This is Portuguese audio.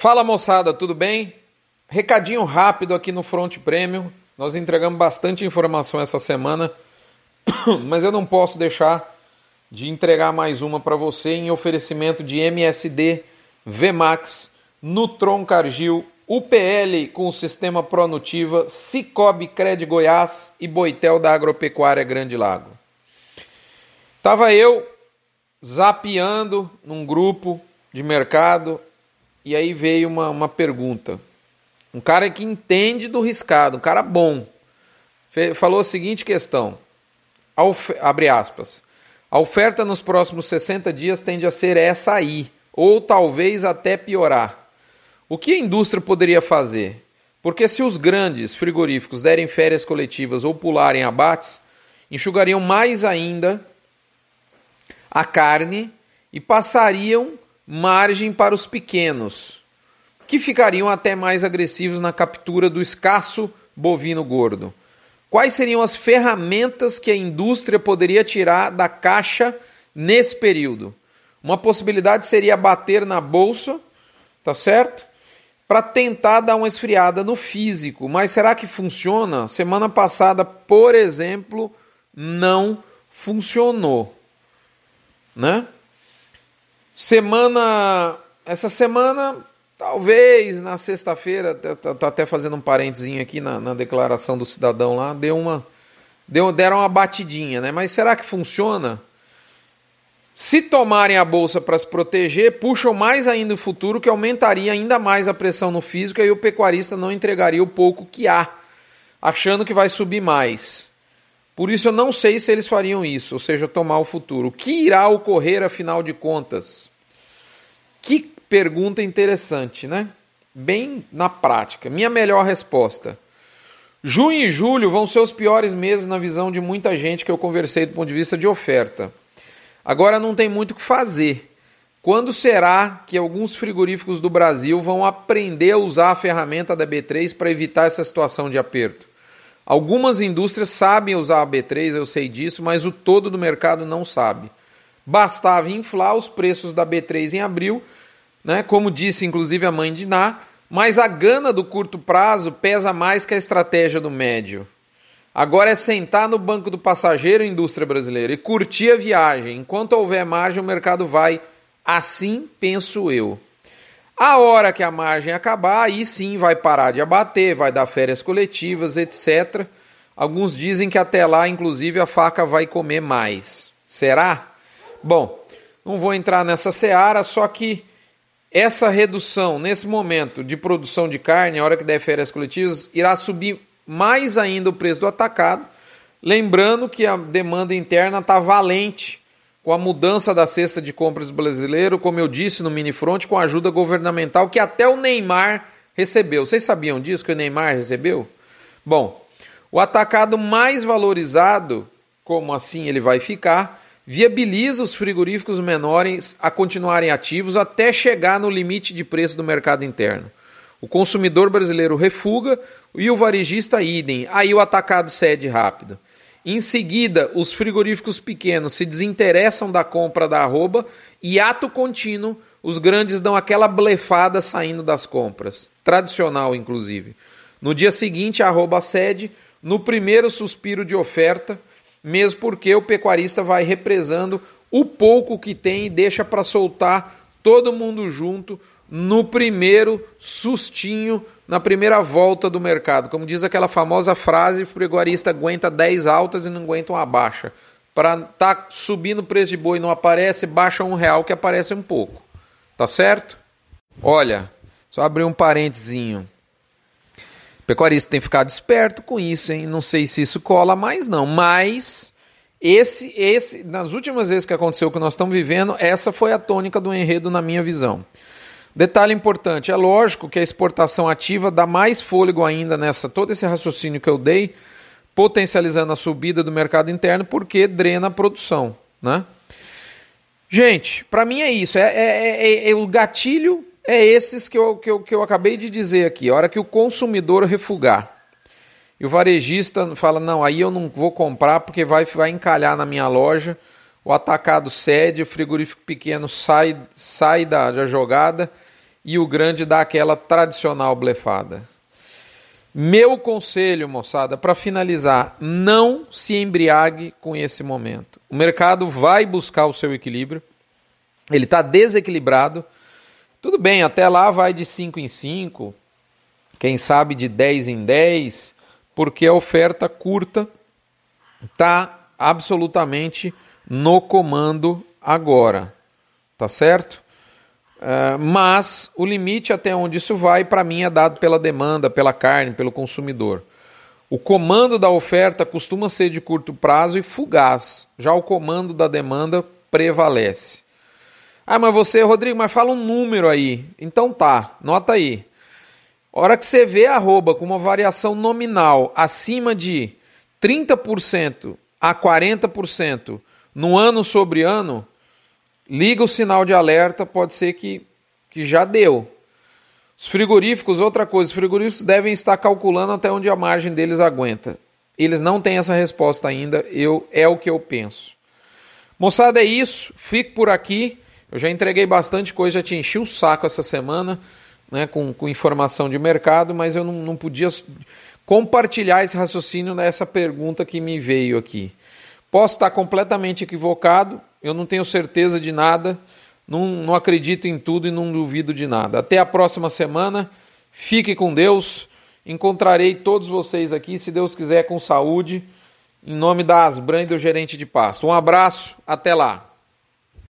Fala moçada, tudo bem? Recadinho rápido aqui no Front Premium. Nós entregamos bastante informação essa semana, mas eu não posso deixar de entregar mais uma para você em oferecimento de MSD, VMAX, Nutron Cargill, UPL com o sistema Pronutiva, Cicobi Cred Goiás e Boitel da Agropecuária Grande Lago. Tava eu zapeando num grupo de mercado e aí veio uma, uma pergunta. Um cara que entende do riscado, um cara bom, falou a seguinte questão: abre aspas. A oferta nos próximos 60 dias tende a ser essa aí, ou talvez até piorar. O que a indústria poderia fazer? Porque se os grandes frigoríficos derem férias coletivas ou pularem abates, enxugariam mais ainda a carne e passariam margem para os pequenos, que ficariam até mais agressivos na captura do escasso bovino gordo. Quais seriam as ferramentas que a indústria poderia tirar da caixa nesse período? Uma possibilidade seria bater na bolsa, tá certo? Para tentar dar uma esfriada no físico. Mas será que funciona? Semana passada, por exemplo, não funcionou, né? Semana essa semana Talvez na sexta-feira, tô até fazendo um parentezinho aqui na, na, declaração do cidadão lá, deu uma, deu, deram uma batidinha, né? Mas será que funciona? Se tomarem a bolsa para se proteger, puxam mais ainda o futuro, que aumentaria ainda mais a pressão no físico e o pecuarista não entregaria o pouco que há, achando que vai subir mais. Por isso eu não sei se eles fariam isso, ou seja, tomar o futuro. O que irá ocorrer afinal de contas? Que Pergunta interessante, né? Bem na prática. Minha melhor resposta. Junho e julho vão ser os piores meses na visão de muita gente que eu conversei do ponto de vista de oferta. Agora não tem muito o que fazer. Quando será que alguns frigoríficos do Brasil vão aprender a usar a ferramenta da B3 para evitar essa situação de aperto? Algumas indústrias sabem usar a B3, eu sei disso, mas o todo do mercado não sabe. Bastava inflar os preços da B3 em abril né? como disse inclusive a mãe de Ná, mas a gana do curto prazo pesa mais que a estratégia do médio. Agora é sentar no banco do passageiro, indústria brasileira, e curtir a viagem. Enquanto houver margem, o mercado vai. Assim penso eu. A hora que a margem acabar, aí sim vai parar de abater, vai dar férias coletivas, etc. Alguns dizem que até lá, inclusive, a faca vai comer mais. Será? Bom, não vou entrar nessa seara, só que essa redução nesse momento de produção de carne, a hora que der férias coletivas, irá subir mais ainda o preço do atacado. Lembrando que a demanda interna está valente com a mudança da cesta de compras brasileiro, como eu disse no mini front, com a ajuda governamental que até o Neymar recebeu. Vocês sabiam disso que o Neymar recebeu? Bom, o atacado mais valorizado, como assim ele vai ficar, viabiliza os frigoríficos menores a continuarem ativos até chegar no limite de preço do mercado interno. O consumidor brasileiro refuga e o varejista idem. Aí o atacado cede rápido. Em seguida, os frigoríficos pequenos se desinteressam da compra da arroba e ato contínuo, os grandes dão aquela blefada saindo das compras. Tradicional, inclusive. No dia seguinte, a arroba cede, no primeiro suspiro de oferta, mesmo porque o pecuarista vai represando o pouco que tem e deixa para soltar todo mundo junto no primeiro sustinho, na primeira volta do mercado. Como diz aquela famosa frase, o pecuarista aguenta 10 altas e não aguenta uma baixa. Para tá subindo o preço de boi não aparece, baixa um real que aparece um pouco. Tá certo? Olha, só abrir um parentezinho pecuarista tem ficado esperto com isso, hein? Não sei se isso cola mais, não. Mas esse, esse, nas últimas vezes que aconteceu o que nós estamos vivendo, essa foi a tônica do enredo na minha visão. Detalhe importante, é lógico que a exportação ativa dá mais fôlego ainda nessa todo esse raciocínio que eu dei, potencializando a subida do mercado interno, porque drena a produção, né? Gente, para mim é isso, é, é, é, é o gatilho é esses que eu, que, eu, que eu acabei de dizer aqui. A hora que o consumidor refugar e o varejista fala: não, aí eu não vou comprar porque vai, vai encalhar na minha loja. O atacado cede, o frigorífico pequeno sai, sai da, da jogada e o grande dá aquela tradicional blefada. Meu conselho, moçada, para finalizar, não se embriague com esse momento. O mercado vai buscar o seu equilíbrio, ele está desequilibrado. Tudo bem, até lá vai de 5 em 5, quem sabe de 10 em 10, porque a oferta curta está absolutamente no comando agora. Tá certo? Uh, mas o limite até onde isso vai, para mim, é dado pela demanda, pela carne, pelo consumidor. O comando da oferta costuma ser de curto prazo e fugaz, já o comando da demanda prevalece. Ah, mas você, Rodrigo, mas fala um número aí. Então tá, nota aí. Hora que você vê arroba com uma variação nominal acima de 30% a 40% no ano sobre ano, liga o sinal de alerta, pode ser que, que já deu. Os frigoríficos, outra coisa, os frigoríficos devem estar calculando até onde a margem deles aguenta. Eles não têm essa resposta ainda, eu é o que eu penso. Moçada, é isso. Fico por aqui. Eu já entreguei bastante coisa, já te enchi o saco essa semana né, com, com informação de mercado, mas eu não, não podia compartilhar esse raciocínio nessa pergunta que me veio aqui. Posso estar completamente equivocado, eu não tenho certeza de nada, não, não acredito em tudo e não duvido de nada. Até a próxima semana, fique com Deus, encontrarei todos vocês aqui, se Deus quiser, com saúde, em nome da Asbran e do gerente de pasto. Um abraço, até lá.